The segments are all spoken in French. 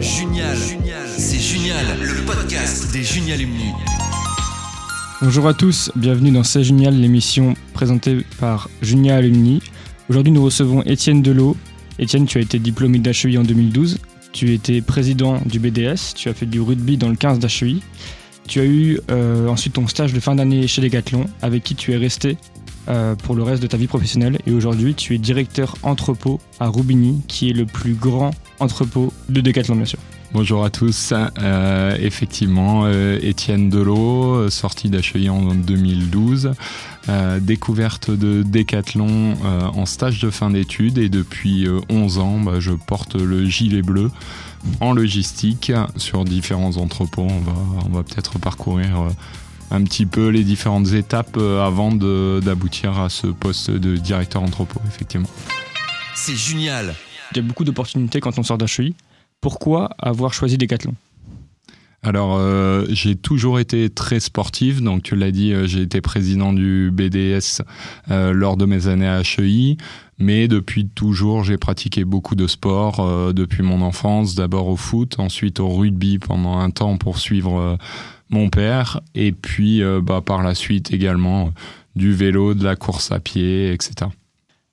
Junial, c'est Junial, le podcast des Junialumni. Bonjour à tous, bienvenue dans C'est Junial, l'émission présentée par Junial Alumni. Aujourd'hui, nous recevons Étienne Delot. Étienne, tu as été diplômé d'HEI en 2012. Tu étais président du BDS. Tu as fait du rugby dans le 15 d'HEI. Tu as eu euh, ensuite ton stage de fin d'année chez Decathlon, avec qui tu es resté euh, pour le reste de ta vie professionnelle. Et aujourd'hui, tu es directeur entrepôt à Roubigny, qui est le plus grand entrepôt de Decathlon, bien sûr. Bonjour à tous. Euh, effectivement, euh, Étienne Delot, sorti d'HEI en 2012, découverte de Decathlon en stage de fin d'études et depuis 11 ans, bah, je porte le gilet bleu en logistique sur différents entrepôts. On va, on va peut-être parcourir un petit peu les différentes étapes euh, avant d'aboutir à ce poste de directeur entrepôt, effectivement. C'est génial. Il y a beaucoup d'opportunités quand on sort d'HEI. Pourquoi avoir choisi Decathlon? Alors, euh, j'ai toujours été très sportif. Donc, tu l'as dit, euh, j'ai été président du BDS lors de mes années à HEI. Mais depuis toujours, j'ai pratiqué beaucoup de sport depuis mon enfance. D'abord au foot, ensuite au rugby pendant un temps pour suivre mon père, et puis euh, bah, par la suite également du vélo, de la course à pied, etc.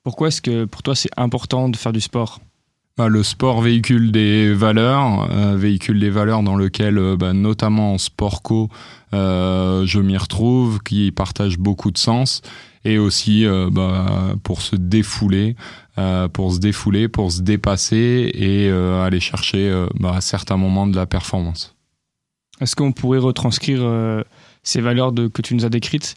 Pourquoi est-ce que pour toi c'est important de faire du sport? Bah, le sport véhicule des valeurs, euh, véhicule des valeurs dans lesquelles, euh, bah, notamment en sport co, je m'y retrouve, qui partagent beaucoup de sens, et aussi bah, pour se défouler, pour se défouler, pour se dépasser et aller chercher à certains moments de la performance. Est-ce qu'on pourrait retranscrire euh, ces valeurs que tu nous as décrites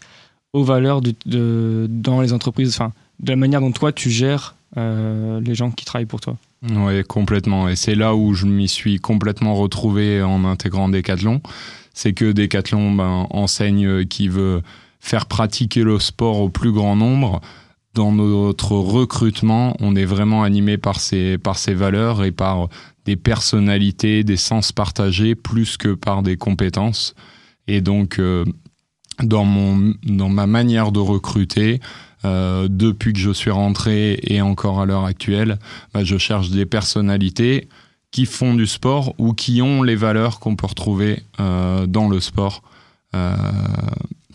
aux valeurs de, dans les entreprises, enfin, de la manière dont toi tu gères euh, les gens qui travaillent pour toi? Oui, complètement. Et c'est là où je m'y suis complètement retrouvé en intégrant Decathlon. C'est que Decathlon ben, enseigne qu'il veut faire pratiquer le sport au plus grand nombre. Dans notre recrutement, on est vraiment animé par ces, par ces valeurs et par des personnalités, des sens partagés plus que par des compétences. Et donc, euh, dans, mon, dans ma manière de recruter, euh, depuis que je suis rentré et encore à l'heure actuelle, bah, je cherche des personnalités qui font du sport ou qui ont les valeurs qu'on peut retrouver euh, dans le sport.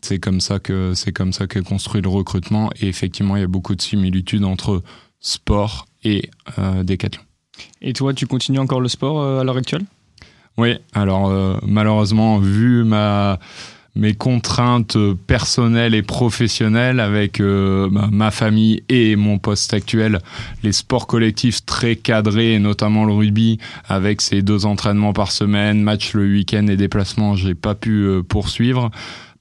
C'est comme ça que c'est comme ça qu'est construit le recrutement et effectivement il y a beaucoup de similitudes entre sport et décathlon. Et toi, tu continues encore le sport euh, à l'heure actuelle? Oui, alors euh, malheureusement, vu ma, mes contraintes personnelles et professionnelles avec euh, ma famille et mon poste actuel, les sports collectifs très cadrés, et notamment le rugby, avec ses deux entraînements par semaine, match le week-end et déplacements, j'ai pas pu poursuivre.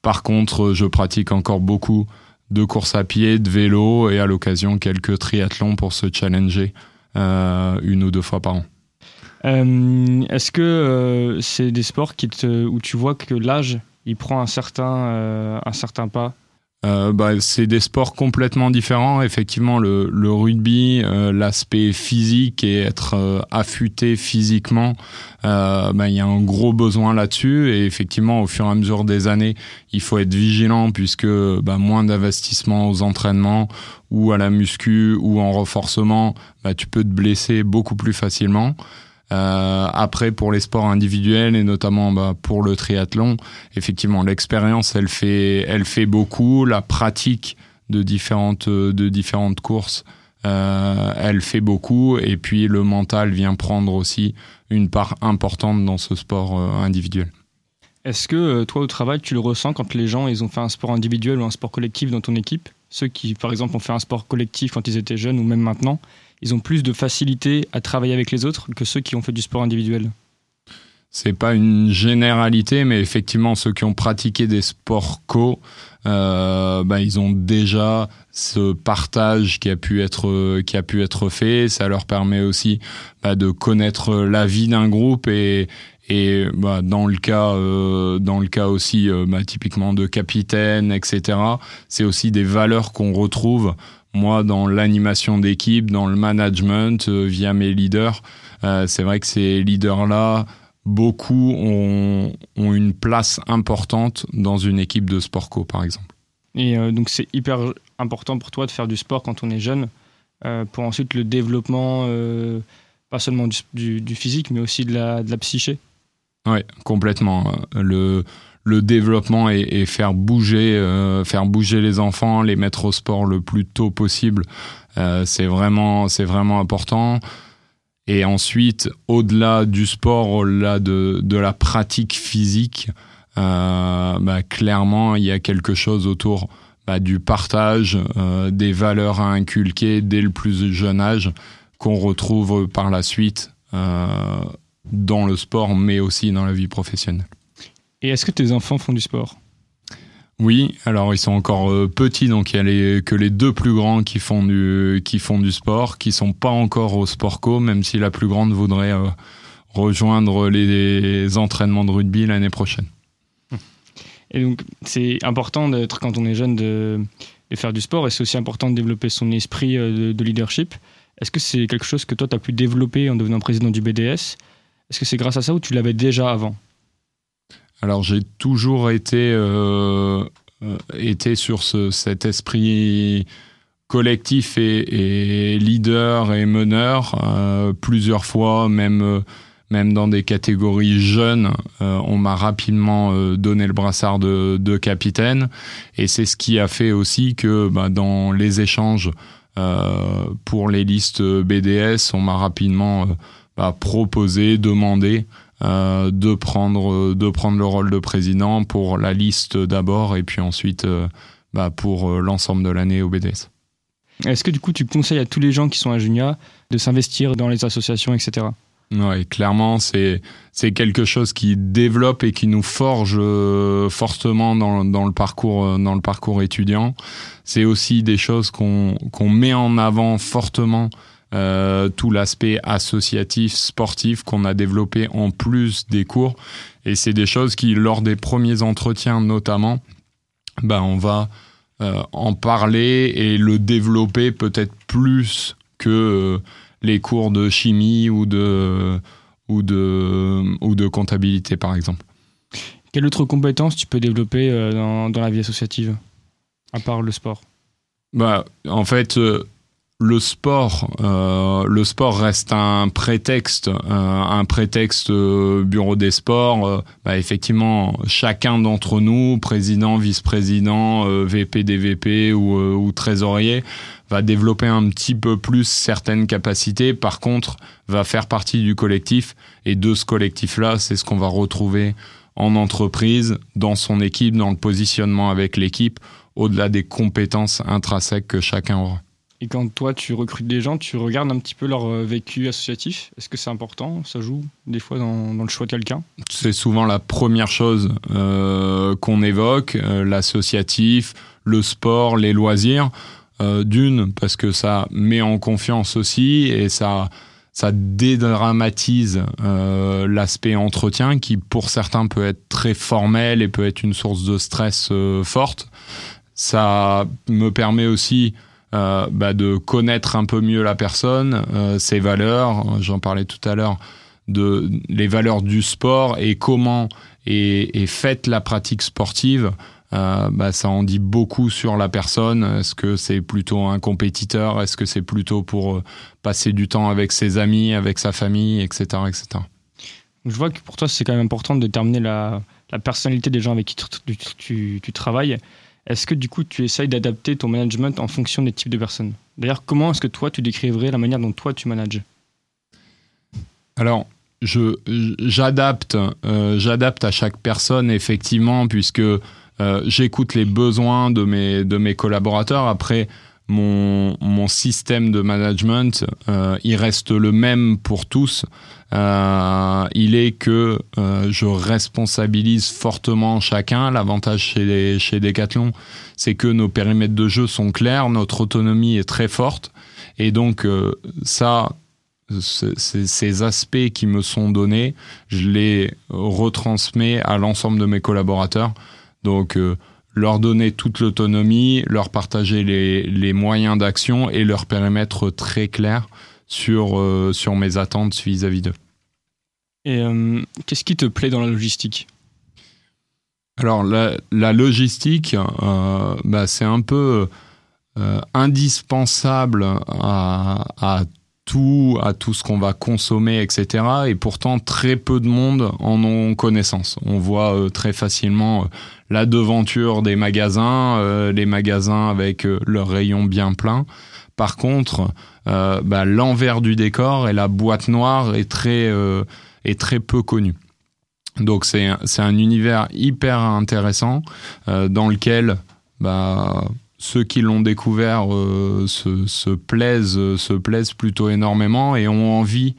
Par contre, je pratique encore beaucoup de course à pied, de vélo et à l'occasion quelques triathlons pour se challenger. Euh, une ou deux fois par an. Euh, est-ce que euh, c'est des sports où tu vois que l'âge il prend un certain, un certain pas euh, bah, c'est des sports complètement différents. Effectivement, le, le rugby, euh, l'aspect physique et être euh, affûté physiquement, bah, il y a un gros besoin là-dessus. Et effectivement, au fur et à mesure des années, il faut être vigilant puisque bah, moins d'investissement aux entraînements ou à la muscu ou en renforcement, bah, tu peux te blesser beaucoup plus facilement. Euh, après, pour les sports individuels et notamment bah, pour le triathlon, effectivement, l'expérience, elle fait, beaucoup. La pratique de différentes, de différentes courses, euh, elle fait beaucoup. Et puis, le mental vient prendre aussi une part importante dans ce sport euh, individuel. Est-ce que toi, au travail, tu le ressens quand les gens ils ont fait un sport individuel ou un sport collectif dans ton équipe? Ceux qui, par exemple, ont fait un sport collectif quand ils étaient jeunes ou même maintenant, ils ont plus de facilité à travailler avec les autres que ceux qui ont fait du sport individuel c'est pas une généralité, mais effectivement, ceux qui ont pratiqué des sports co, euh, bah, ils ont déjà ce partage qui a pu être qui a pu être fait. Ça leur permet aussi bah, de connaître la vie d'un groupe et et bah, dans le cas euh, dans le cas aussi euh, typiquement de capitaine, etc. C'est aussi des valeurs qu'on retrouve moi, dans l'animation d'équipe, dans le management, euh, via mes leaders, euh, c'est vrai que ces leaders-là, beaucoup ont, une place importante dans une équipe de sport co, par exemple. Et euh, donc, c'est hyper important pour toi de faire du sport quand on est jeune, pour ensuite le développement pas seulement du, du, physique, mais aussi de la, de la psyché? Oui, complètement. Le, le développement et, faire bouger, euh, faire bouger les enfants, les mettre au sport le plus tôt possible, euh, c'est vraiment, c'est vraiment important. Et ensuite, au-delà du sport, au-delà de, la pratique physique, euh, bah, clairement, il y a quelque chose autour bah, du partage, des valeurs à inculquer dès le plus jeune âge qu'on retrouve par la suite dans le sport, mais aussi dans la vie professionnelle. Et est-ce que tes enfants font du sport? Oui, alors ils sont encore petits, donc il y a les, que les deux plus grands qui font du, qui font du sport, qui sont pas encore au sport co, même si la plus grande voudrait rejoindre les entraînements de rugby l'année prochaine. Et donc, c'est important d'être, quand on est jeune, de, faire du sport et c'est aussi important de développer son esprit euh, de, leadership. Est-ce que c'est quelque chose que toi, tu as pu développer en devenant président du BDS Est-ce que c'est grâce à ça ou tu l'avais déjà avant? Alors, j'ai toujours été, euh, euh, été sur ce, cet esprit collectif et, leader et meneur plusieurs fois, même même dans des catégories jeunes, euh, on m'a rapidement euh, donné le brassard de, capitaine. Et c'est ce qui a fait aussi que bah, dans les échanges euh, pour les listes BDS, on m'a rapidement bah, proposé, demandé de, prendre, de prendre le rôle de président pour la liste d'abord et puis ensuite bah, pour l'ensemble de l'année au BDS. Est-ce que du coup tu conseilles à tous les gens qui sont à Junia de s'investir dans les associations, etc. Oui, clairement, c'est c'est quelque chose qui développe et qui nous forge euh, fortement dans, dans le parcours euh, dans le parcours étudiant. C'est aussi des choses qu'on qu'on met en avant fortement. Euh, tout l'aspect associatif, sportif qu'on a développé en plus des cours. Et c'est des choses qui, lors des premiers entretiens notamment, ben on va euh, en parler et le développer peut-être plus que les cours de chimie ou de, ou de, ou de comptabilité, par exemple. Quelle autre compétence tu peux développer euh, dans, dans la vie associative, à part le sport? Bah, En fait, euh, le sport, euh, le sport reste un prétexte, un prétexte bureau des sports. Bah, effectivement, chacun d'entre nous, président, vice-président, VP, DVP ou, ou trésorier, va développer un petit peu plus certaines capacités, par contre, va faire partie du collectif. Et de ce collectif-là, c'est ce qu'on va retrouver en entreprise, dans son équipe, dans le positionnement avec l'équipe, au-delà des compétences intrinsèques que chacun aura. Et quand toi, tu recrutes des gens, tu regardes un petit peu leur euh, vécu associatif. Est-ce que c'est important? Ça joue des fois dans, le choix de quelqu'un? C'est souvent la première chose euh, qu'on évoque, euh, l'associatif, le sport, les loisirs. D'une, parce que ça met en confiance aussi et ça, ça dédramatise l'aspect entretien qui, pour certains, peut être très formel et peut être une source de stress forte. Ça me permet aussi bah, de connaître un peu mieux la personne, ses valeurs. J'en parlais tout à l'heure de les valeurs du sport et comment est, est faite la pratique sportive euh, bah, ça en dit beaucoup sur la personne. Est-ce que c'est plutôt un compétiteur? Est-ce que c'est plutôt pour euh, passer du temps avec ses amis, avec sa famille, etc. etc. Je vois que pour toi, c'est quand même important de déterminer la, personnalité des gens avec qui tu, travailles. Est-ce que du coup, tu essayes d'adapter ton management en fonction des types de personnes? D'ailleurs, comment est-ce que toi, tu décriverais la manière dont toi, tu manages? Alors, je, j'adapte, euh, j'adapte à chaque personne, effectivement, puisque euh, j'écoute les besoins de mes, de mes collaborateurs. Après, mon, système de management, euh, il reste le même pour tous. Euh, il est que euh, je responsabilise fortement chacun. L'avantage chez, chez Decathlon, c'est que nos périmètres de jeu sont clairs, notre autonomie est très forte. Et donc, ça, ces aspects qui me sont donnés, je les retransmets à l'ensemble de mes collaborateurs donc, leur donner toute l'autonomie, leur partager les, moyens d'action et leur périmètre très clair sur, euh, sur mes attentes vis-à-vis d'eux. Et euh, qu'est-ce qui te plaît dans la logistique? Alors, la, logistique, bah, c'est un peu indispensable à, tout à tout ce qu'on va consommer, etc. Et pourtant, très peu de monde en ont connaissance. On voit euh, très facilement euh, la devanture des magasins, euh, les magasins avec leurs rayons bien pleins. Par contre, bah, l'envers du décor et la boîte noire est très, est très peu connu. Donc c'est un univers hyper intéressant dans lequel bah, ceux qui l'ont découvert euh, se, plaisent, se plaisent plutôt énormément et ont envie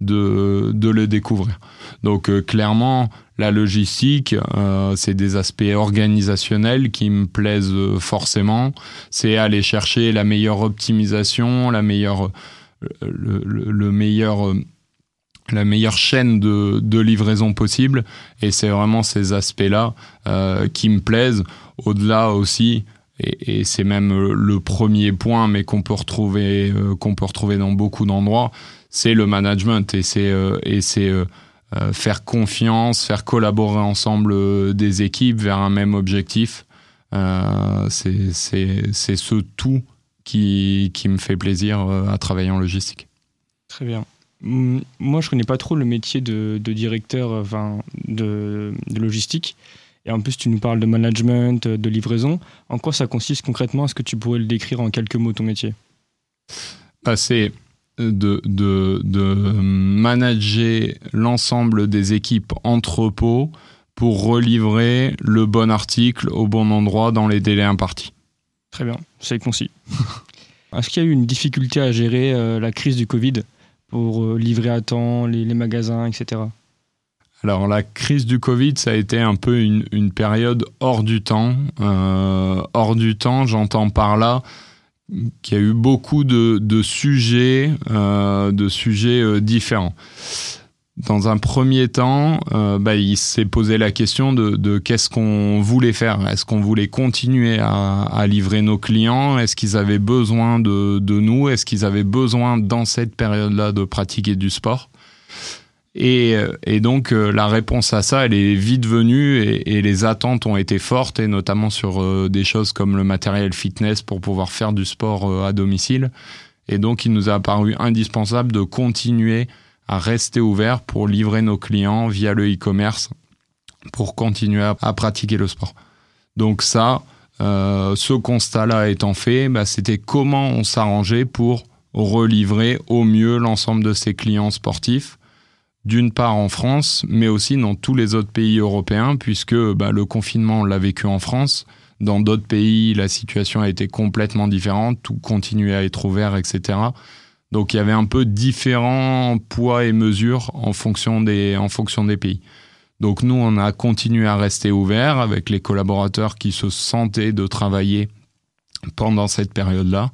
de, le découvrir. Donc euh, clairement, la logistique, euh, c'est des aspects organisationnels qui me plaisent forcément. C'est aller chercher la meilleure optimisation, la meilleure, le, meilleur la meilleure chaîne de, de, livraison possible. Et c'est vraiment ces aspects-là qui me plaisent. Au-delà aussi et, c'est même euh, le premier point, mais qu'on peut retrouver, euh, qu'on peut retrouver dans beaucoup d'endroits, c'est le management et c'est euh, et c'est faire confiance, faire collaborer ensemble des équipes vers un même objectif. c'est c'est ce tout qui, qui me fait plaisir à travailler en logistique. Très bien. Moi, je connais pas trop le métier de, directeur enfin, de logistique. Et en plus, tu nous parles de management, de livraison. En quoi ça consiste concrètement? Est-ce que tu pourrais le décrire en quelques mots, ton métier? Bah, C'est de, de, de, manager l'ensemble des équipes entrepôts pour relivrer le bon article au bon endroit dans les délais impartis. Très bien, c'est concis. Est-ce qu'il y a eu une difficulté à gérer euh, la crise du Covid pour euh, livrer à temps les, les magasins, etc. Alors la crise du Covid, ça a été un peu une, période hors du temps. Euh, hors du temps, j'entends par là qu'il y a eu beaucoup de, sujets, euh, de sujets euh, différents. Dans un premier temps, bah, il s'est posé la question de, qu'est-ce qu'on voulait faire. Est-ce qu'on voulait continuer à, livrer nos clients? Est-ce qu'ils avaient besoin de, de nous? Est-ce qu'ils avaient besoin dans cette période-là de pratiquer du sport? Et, et, donc euh, la réponse à ça, elle est vite venue et, les attentes ont été fortes, et notamment sur euh, des choses comme le matériel fitness pour pouvoir faire du sport euh, à domicile. Et donc il nous a apparu indispensable de continuer à rester ouvert pour livrer nos clients via le e-commerce, pour continuer à, pratiquer le sport. Donc ça, ce constat-là étant fait, bah, c'était comment on s'arrangeait pour relivrer au mieux l'ensemble de ces clients sportifs d'une part en France, mais aussi dans tous les autres pays européens, puisque bah, le confinement, on l'a vécu en France. Dans d'autres pays, la situation a été complètement différente, tout continuait à être ouvert, etc. Donc il y avait un peu différents poids et mesures en fonction des, en fonction des pays. Donc nous, on a continué à rester ouvert avec les collaborateurs qui se sentaient de travailler pendant cette période-là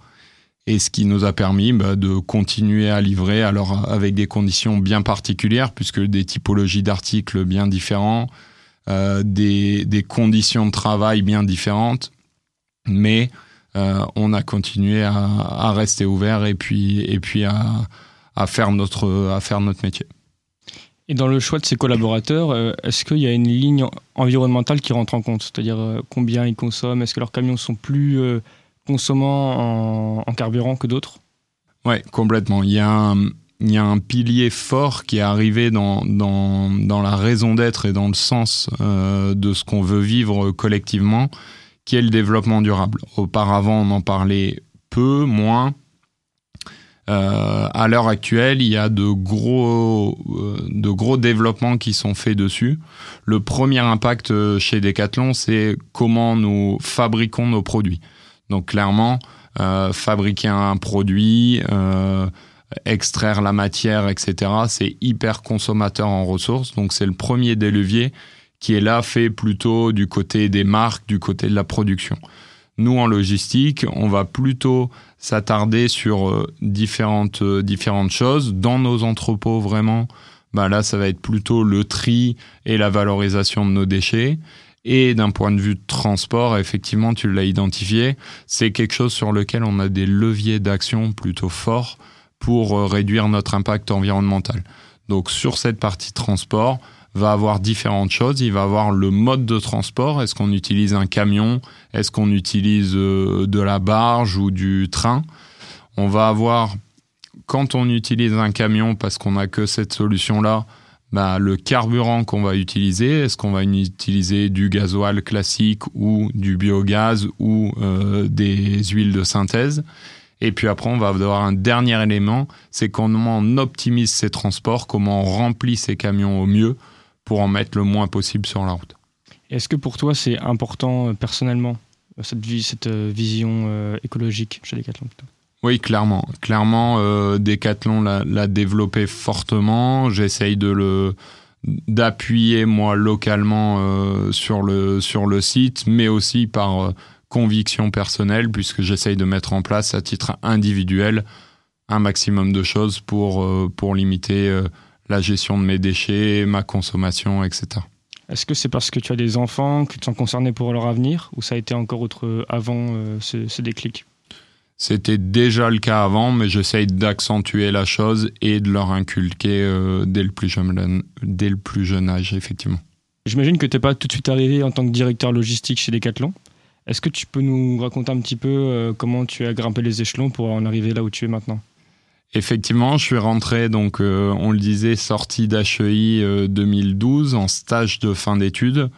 et ce qui nous a permis bah, de continuer à livrer alors avec des conditions bien particulières puisque des typologies d'articles bien différents, euh, des, conditions de travail bien différentes, mais euh, on a continué à, rester ouvert et puis, et puis à, à, faire notre, à faire notre métier. Et dans le choix de ces collaborateurs, euh, est-ce qu'il y a une ligne environnementale qui rentre en compte? C'est-à-dire combien ils consomment? Est-ce que leurs camions sont plus consommant en, carburant que d'autres? Ouais, complètement. Il y a un, pilier fort qui est arrivé dans, la raison d'être et dans le sens euh, de ce qu'on veut vivre collectivement, qui est le développement durable. Auparavant, on en parlait peu, moins. Euh, à l'heure actuelle, il y a euh, de gros développements qui sont faits dessus. Le premier impact chez Decathlon, c'est comment nous fabriquons nos produits. Donc clairement, euh, fabriquer un produit, euh, extraire la matière, etc., c'est hyper consommateur en ressources. Donc c'est le premier des leviers qui est là fait plutôt du côté des marques, du côté de la production. Nous, en logistique, on va plutôt s'attarder sur euh, différentes, différentes choses. Dans nos entrepôts, vraiment, bah là, ça va être plutôt le tri et la valorisation de nos déchets. Et d'un point de vue transport, effectivement, tu l'as identifié, c'est quelque chose sur lequel on a des leviers d'action plutôt forts pour euh, réduire notre impact environnemental. Donc sur cette partie transport, va avoir différentes choses. Il va avoir le mode de transport. Est-ce qu'on utilise un camion? Est-ce qu'on utilise euh, de la barge ou du train? On va avoir quand on utilise un camion parce qu'on n'a que cette solution-là, bah, le carburant qu'on va utiliser, est-ce qu'on va utiliser du gasoil classique ou du biogaz ou euh, des huiles de synthèse? Et puis après, on va avoir un dernier élément, c'est comment on optimise ces transports, comment on remplit ces camions au mieux pour en mettre le moins possible sur la route. Est-ce que pour toi, c'est important euh, personnellement, cette, euh, vision écologique chez Decathlon oui, clairement. Clairement, euh, Decathlon l'a développé fortement. J'essaye de le d'appuyer moi localement euh, sur le sur le site, mais aussi par euh, conviction personnelle, puisque j'essaye de mettre en place à titre individuel un maximum de choses pour pour limiter la gestion de mes déchets, ma consommation, etc. Est-ce que c'est parce que tu as des enfants que tu sont concernés pour leur avenir, ou ça a été encore autre avant ce déclic? C'était déjà le cas avant, mais j'essaye d'accentuer la chose et de leur inculquer euh, dès, le plus jeune, dès le plus jeune âge, effectivement. J'imagine que tu n'es pas tout de suite arrivé en tant que directeur logistique chez Decathlon. Est-ce que tu peux nous raconter un petit peu euh, comment tu as grimpé les échelons pour en arriver là où tu es maintenant? Effectivement, je suis rentré, donc euh, on le disait, sorti d'HEI 2012 en stage de fin d'études,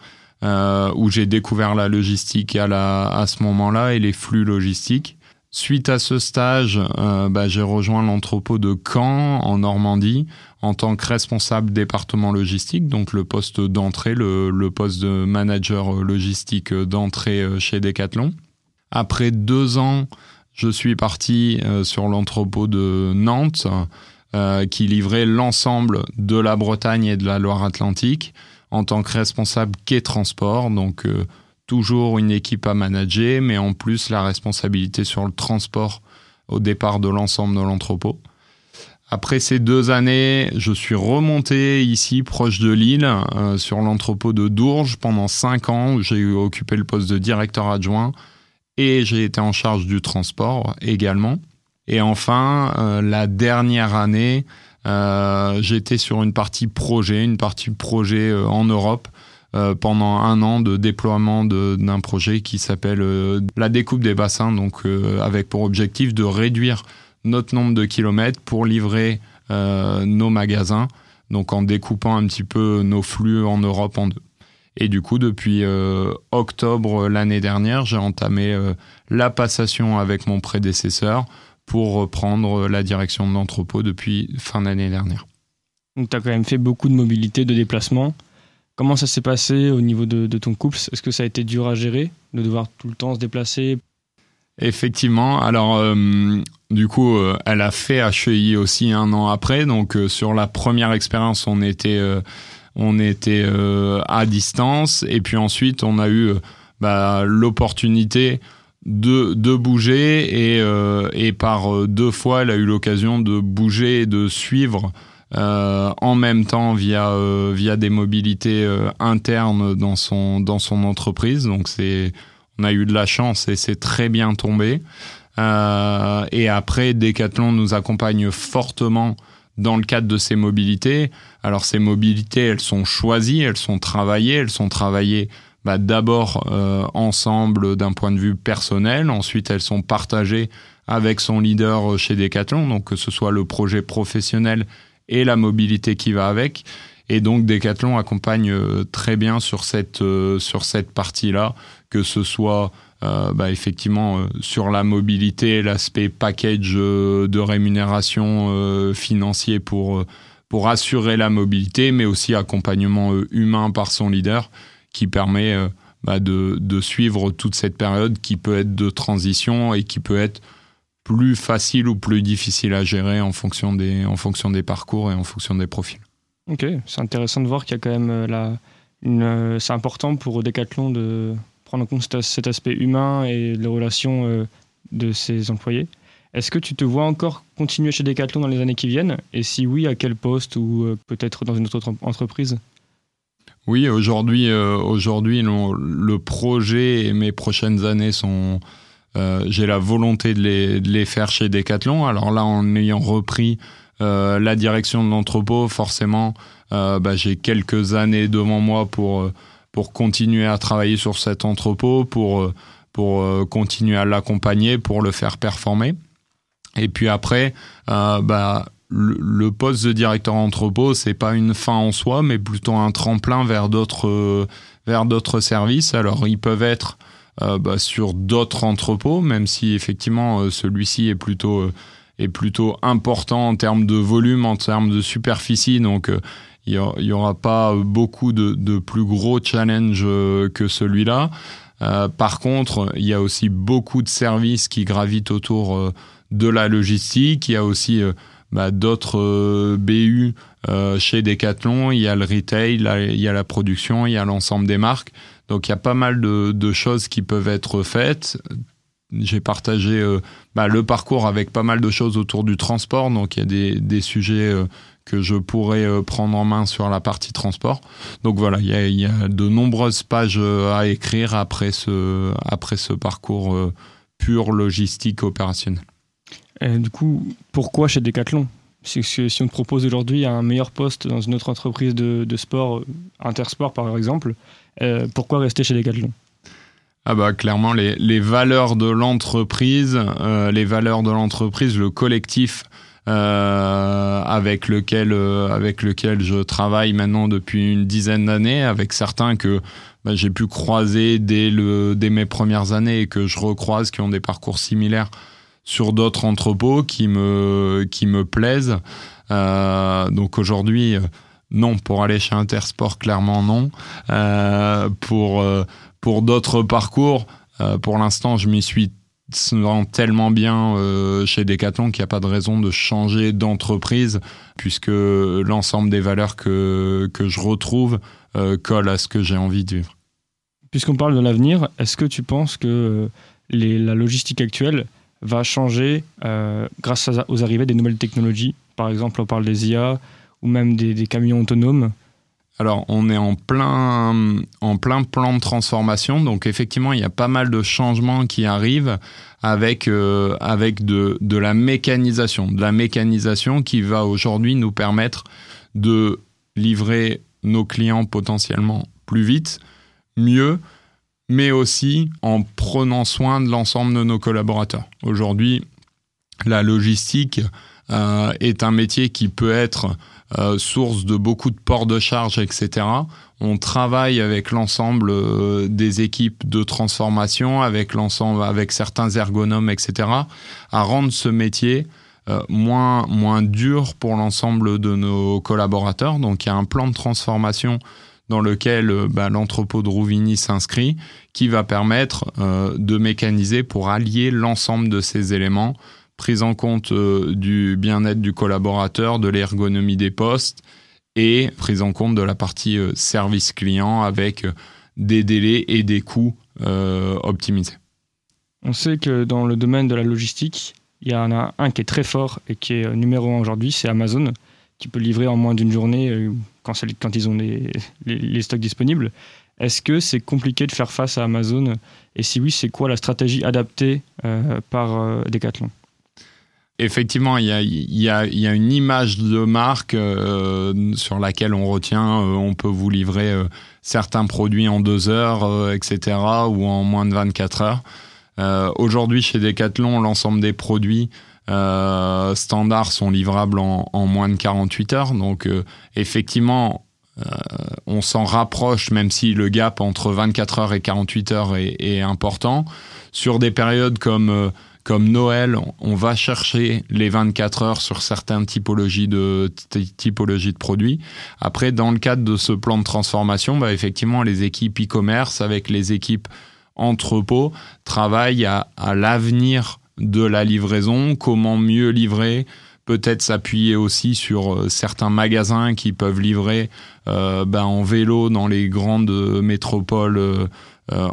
où j'ai découvert la logistique à, la, à ce moment-là et les flux logistiques. Suite à ce stage, euh, bah, j'ai rejoint l'entrepôt de Caen en Normandie en tant que responsable département logistique, donc le poste d'entrée, le, poste de manager logistique d'entrée euh, chez Decathlon. Après deux ans, je suis parti euh, sur l'entrepôt de Nantes qui livrait l'ensemble de la Bretagne et de la Loire-Atlantique en tant que responsable quai transport, donc toujours une équipe à manager, mais en plus la responsabilité sur le transport au départ de l'ensemble de l'entrepôt. Après ces deux années, je suis remonté ici, proche de Lille, euh, sur l'entrepôt de Dourges pendant cinq ans, où j'ai occupé le poste de directeur adjoint et j'ai été en charge du transport également. Et enfin, euh, la dernière année, euh, j'étais sur une partie projet, une partie projet en Europe, euh, pendant un an de déploiement d'un projet qui s'appelle euh, la découpe des bassins, donc euh, avec pour objectif de réduire notre nombre de kilomètres pour livrer nos magasins, donc en découpant un petit peu nos flux en Europe en deux. Et du coup, depuis octobre l'année dernière, j'ai entamé la passation avec mon prédécesseur pour reprendre la direction de l'entrepôt depuis fin d'année dernière. Donc tu as quand même fait beaucoup de mobilité, de déplacement. Comment ça s'est passé au niveau de, ton couple? Est-ce que ça a été dur à gérer de devoir tout le temps se déplacer? Effectivement. Alors, euh, du coup, euh, elle a fait HEI aussi un an après. Donc, euh, sur la première expérience, on était, on était à distance. Et puis ensuite, on a eu bah, l'opportunité de, de bouger. Et, et par deux fois, elle a eu l'occasion de bouger et de suivre euh, en même temps via euh, via des mobilités euh, internes dans son dans son entreprise. Donc c'est on a eu de la chance et c'est très bien tombé. et après, Decathlon nous accompagne fortement dans le cadre de ces mobilités. Alors ces mobilités, elles sont choisies, elles sont travaillées, elles sont travaillées bah, d'abord ensemble d'un point de vue personnel, ensuite elles sont partagées avec son leader chez Decathlon, donc que ce soit le projet professionnel et la mobilité qui va avec. Et donc Decathlon accompagne euh, très bien sur cette, euh, sur cette partie-là, que ce soit euh, bah, effectivement sur la mobilité, l'aspect package de rémunération financier pour, pour assurer la mobilité, mais aussi accompagnement humain par son leader qui permet bah, de, de suivre toute cette période qui peut être de transition et qui peut être plus facile ou plus difficile à gérer en fonction des, en fonction des parcours et en fonction des profils. Ok, c'est intéressant de voir qu'il y a quand même euh, la, une, euh, c'est important pour Decathlon de prendre en compte cet aspect humain et les relations euh, de ses employés. Est-ce que tu te vois encore continuer chez Decathlon dans les années qui viennent? Et si oui, à quel poste ou peut-être dans une autre entreprise? Oui, aujourd'hui, aujourd'hui, le projet et mes prochaines années sont, euh, j'ai la volonté de les, faire chez Decathlon. Alors là, en ayant repris euh, la direction de l'entrepôt, forcément, euh, bah, j'ai quelques années devant moi pour, continuer à travailler sur cet entrepôt, pour, continuer à l'accompagner, pour le faire performer. Et puis après, bah, le, poste de directeur entrepôt, c'est pas une fin en soi, mais plutôt un tremplin vers d'autres services. Alors ils peuvent être bah, sur d'autres entrepôts, même si effectivement celui-ci est plutôt est plutôt important en termes de volume, en termes de superficie. Donc, euh, il n'y aura pas beaucoup de, plus gros challenges euh, que celui-là. Euh, par contre, il y a aussi beaucoup de services qui gravitent autour de la logistique. Il y a aussi bah, d'autres BU chez Decathlon. Il y a le retail, il y a la production, il y a l'ensemble des marques. Donc il y a pas mal de choses qui peuvent être faites j'ai partagé euh, bah, le parcours avec pas mal de choses autour du transport. Donc il y a des, sujets euh, que je pourrais euh, prendre en main sur la partie transport. Donc voilà, il y a, de nombreuses pages à écrire après ce, parcours pur logistique opérationnel. du coup, pourquoi chez Decathlon? Si, on te propose aujourd'hui un meilleur poste dans une autre entreprise de sport, Intersport par exemple, pourquoi rester chez Decathlon ah bah clairement les, les valeurs de l'entreprise, euh, les valeurs de l'entreprise, le collectif euh, avec lequel euh, avec lequel je travaille maintenant depuis une dizaine d'années, avec certains que bah, j'ai pu croiser dès le dès mes premières années et que je recroise qui ont des parcours similaires sur d'autres entrepôts qui me qui me plaisent. donc aujourd'hui non pour aller chez Intersport clairement non pour pour d'autres parcours, euh, pour l'instant, je m'y suis tellement bien euh, chez Decathlon qu'il n'y a pas de raison de changer d'entreprise puisque l'ensemble des valeurs que, que je retrouve euh, colle à ce que j'ai envie de vivre. Puisqu'on parle de l'avenir, est-ce que tu penses que les, la logistique actuelle va changer grâce aux arrivées des nouvelles technologies? Par exemple, on parle des IA ou même des, camions autonomes. Alors, on est en plein, en plein plan de transformation. Donc, effectivement, il y a pas mal de changements qui arrivent avec, euh, avec de, de la mécanisation. De la mécanisation qui va aujourd'hui nous permettre de livrer nos clients potentiellement plus vite, mieux, mais aussi en prenant soin de l'ensemble de nos collaborateurs. Aujourd'hui, la logistique euh, est un métier qui peut être euh, source de beaucoup de ports de charge, etc. On travaille avec l'ensemble euh, des équipes de transformation, avec l'ensemble, avec certains ergonomes, etc. à rendre ce métier euh, moins moins dur pour l'ensemble de nos collaborateurs. Donc il y a un plan de transformation dans lequel bah, l'entrepôt de Rouvigny s'inscrit, qui va permettre de mécaniser pour allier l'ensemble de ces éléments prise en compte euh, du bien-être du collaborateur, de l'ergonomie des postes et prise en compte de la partie euh, service client avec euh, des délais et des coûts optimisés. On sait que dans le domaine de la logistique, il y en a un qui est très fort et qui est numéro un aujourd'hui, c'est Amazon, qui peut livrer en moins d'une journée quand, ils ont les stocks disponibles. Est-ce que c'est compliqué de faire face à Amazon? Et si oui, c'est quoi la stratégie adaptée par Decathlon? Effectivement, il y a, une image de marque euh, sur laquelle on retient, euh, on peut vous livrer euh, certains produits en deux heures, etc., ou en moins de 24 heures. Aujourd'hui, chez Decathlon, l'ensemble des produits standards sont livrables en, moins de 48 heures. Donc, effectivement, on s'en rapproche, même si le gap entre 24 heures et 48 heures est important. Sur des périodes comme comme Noël, on va chercher les 24 heures sur certaines typologies de, produits. Après, dans le cadre de ce plan de transformation, bah, effectivement, les équipes e-commerce avec les équipes entrepôt travaillent à, l'avenir de la livraison, comment mieux livrer, peut-être s'appuyer aussi sur euh, certains magasins qui peuvent livrer euh, bah, en vélo dans les grandes métropoles euh,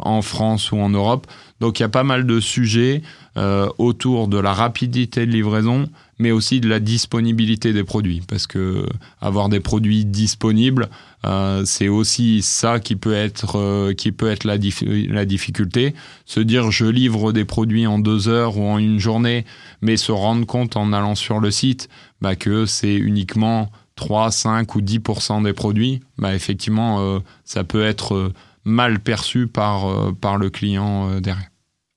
en France ou en Europe. Donc il y a pas mal de sujets. Euh, autour de la rapidité de livraison, mais aussi de la disponibilité des produits. Parce que avoir des produits disponibles, euh, c'est aussi ça qui peut être, euh, qui peut être la, la difficulté. Se dire je livre des produits en deux heures ou en une journée, mais se rendre compte en allant sur le site bah, que c'est uniquement 3, 5 ou 10% des produits, bah, effectivement, ça peut être mal perçu par, par le client derrière.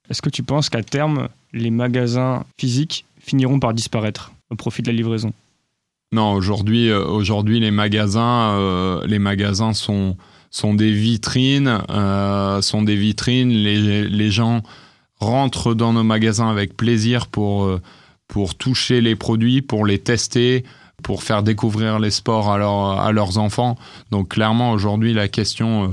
Est-ce que tu penses qu'à terme, les magasins physiques finiront par disparaître au profit de la livraison? Non, aujourd'hui, aujourd'hui les magasins, les magasins sont sont des vitrines, sont des vitrines. Les, les gens rentrent dans nos magasins avec plaisir pour pour toucher les produits, pour les tester, pour faire découvrir les sports à, à leurs enfants. Donc clairement, aujourd'hui, la question, euh,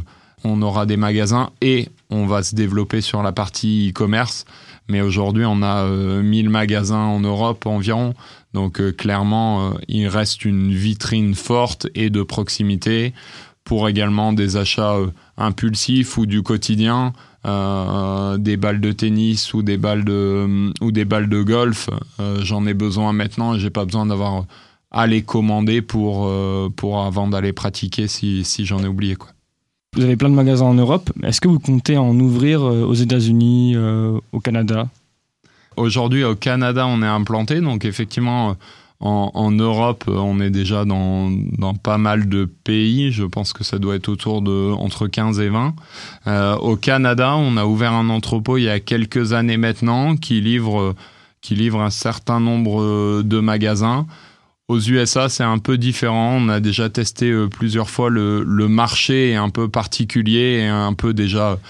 on aura des magasins et on va se développer sur la partie e-commerce. Mais aujourd'hui, on a 1000 euh, magasins en Europe environ. Donc euh, clairement, il reste une vitrine forte et de proximité pour également des achats impulsifs ou du quotidien. des balles de tennis ou des balles de ou des balles de golf, j'en ai besoin maintenant et j'ai pas besoin d'avoir à les commander pour, euh, pour avant d'aller pratiquer si, si j'en ai oublié. Quoi. Vous avez plein de magasins en Europe. Est-ce que vous comptez en ouvrir euh, aux États-Unis, euh, au Canada? Aujourd'hui, au Canada, on est implanté. Donc, effectivement, en, en, Europe, on est déjà dans, pas mal de pays. Je pense que ça doit être autour de entre 15 et 20. Euh, au Canada, on a ouvert un entrepôt il y a quelques années maintenant qui livre, qui livre un certain nombre de magasins. Aux USA, c'est un peu différent. On a déjà testé euh, plusieurs fois le, marché est un peu particulier et un peu déjà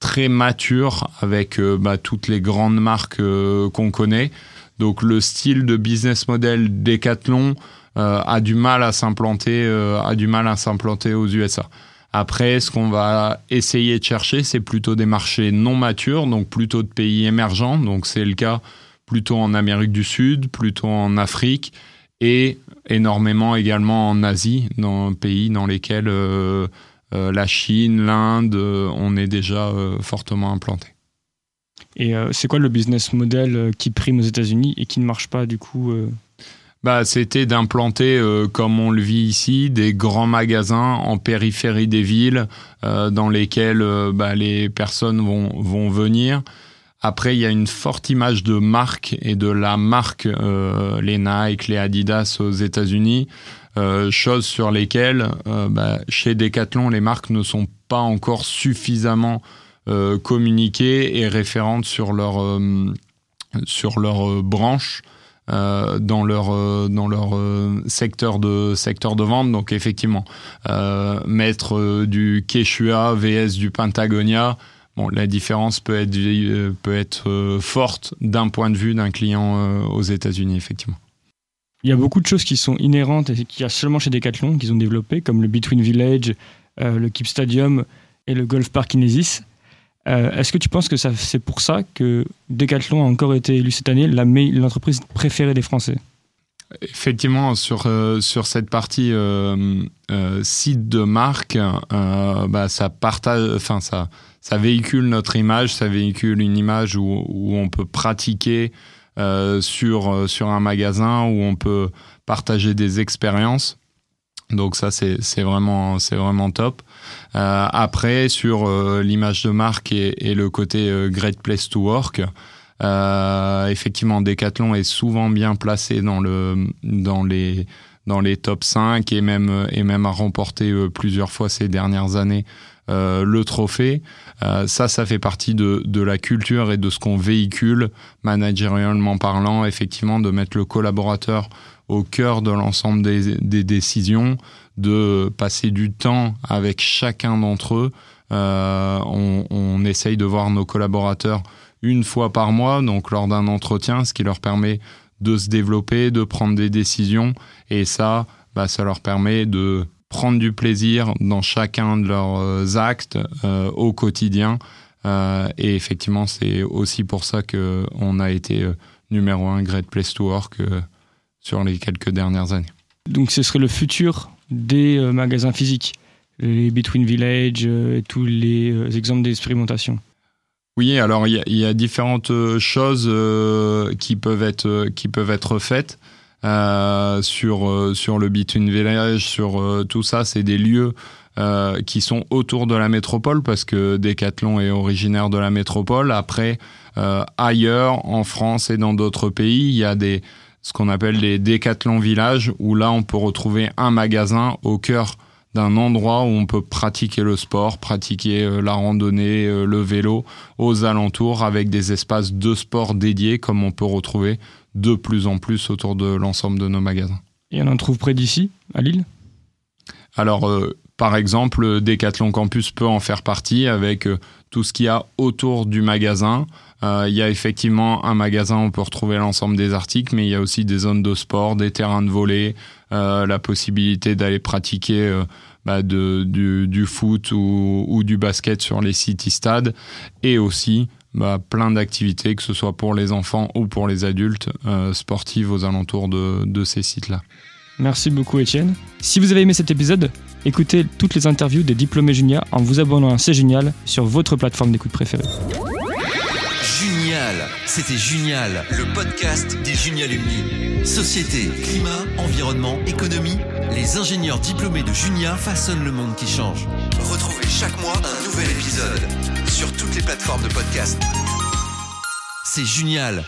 très mature avec euh, bah, toutes les grandes marques euh, qu'on connaît. Donc le style de business model Decathlon a du mal à s'implanter, a du mal à s'implanter aux USA. Après, ce qu'on va essayer de chercher, c'est plutôt des marchés non matures, donc plutôt de pays émergents. Donc c'est le cas plutôt en Amérique du Sud, plutôt en Afrique et énormément également en Asie, dans pays dans lesquels euh, euh, la Chine, l'Inde, euh, on est déjà fortement implanté. Et c'est quoi le business model qui prime aux États-Unis et qui ne marche pas du coup bah, C'était d'implanter, comme on le vit ici, des grands magasins en périphérie des villes dans lesquels bah, les personnes vont, vont venir. Après, il y a une forte image de marque et de la marque, euh, les Nike, les Adidas aux États-Unis, euh, choses sur lesquelles, euh, bah, chez Decathlon, les marques ne sont pas encore suffisamment communiquées et référentes sur leur, sur leur branche. dans leur dans leur secteur de secteur de vente donc effectivement mettre du Quechua vs du Patagonia Bon, la différence peut être, euh, euh, forte d'un point de vue d'un client euh, aux États-Unis, effectivement. Il y a beaucoup de choses qui sont inhérentes et qu'il y a seulement chez Decathlon qu'ils ont développé, comme le Between Village, le Keep Stadium et le Golf Park Kinesis. Est-ce que tu penses que c'est pour ça que Decathlon a encore été élu cette année l'entreprise préférée des Français? Effectivement, sur, sur cette partie site de marque, bah, ça partage, enfin ça, ça véhicule notre image, ça véhicule une image où, où on peut pratiquer euh, sur, euh, sur un magasin, où on peut partager des expériences. Donc ça, c'est vraiment, vraiment top. Euh, après, sur euh, l'image de marque et, le côté euh, Great Place to Work, euh, effectivement, Decathlon est souvent bien placé dans, le, dans, les, dans les top 5 et même, et même a remporté plusieurs fois ces dernières années euh, le trophée. Euh, ça, ça fait partie de, de, la culture et de ce qu'on véhicule, managérialement parlant, effectivement, de mettre le collaborateur au cœur de l'ensemble des, des, décisions, de passer du temps avec chacun d'entre eux. Euh, on, on, essaye de voir nos collaborateurs une fois par mois, donc lors d'un entretien, ce qui leur permet de se développer, de prendre des décisions, et ça, bah, ça leur permet de prendre du plaisir dans chacun de leurs euh, actes euh, au quotidien. Euh, et effectivement, c'est aussi pour ça qu'on a été numéro un Great Place to Work sur les quelques dernières années. Donc ce serait le futur des magasins physiques, les Between Village tous les exemples d'expérimentation. Oui, alors il y, y, a différentes choses qui peuvent être qui peuvent être faites. Euh, sur euh, sur le Between Village, sur euh, tout ça, c'est des lieux qui sont autour de la métropole parce que Decathlon est originaire de la métropole. Après, ailleurs, en France et dans d'autres pays, il y a des ce qu'on appelle des Decathlon Villages où là, on peut retrouver un magasin au cœur d'un endroit où on peut pratiquer le sport, pratiquer la randonnée, le vélo aux alentours avec des espaces de sport dédiés comme on peut retrouver de plus en plus autour de l'ensemble de nos magasins. Et on en trouve près d'ici, à Lille? Alors, euh, par exemple, Decathlon Campus peut en faire partie avec euh, tout ce qu'il y a autour du magasin. Euh, il y a effectivement un magasin où on peut retrouver l'ensemble des articles, mais il y a aussi des zones de sport, des terrains de volley, la possibilité d'aller pratiquer bah, de, du, foot ou, du basket sur les city stades et aussi bah, plein d'activités, que ce soit pour les enfants ou pour les adultes, euh, sportives aux alentours de, ces sites-là. Merci beaucoup Étienne. Si vous avez aimé cet épisode, écoutez toutes les interviews des diplômés Junia en vous abonnant à C'est Génial sur votre plateforme d'écoute préférée. C'était Génial, le podcast des Junialumni. Société, climat, environnement, économie, les ingénieurs diplômés de Junia façonnent le monde qui change. Retrouvez chaque mois un nouvel épisode sur toutes les plateformes de podcast. C'est Génial,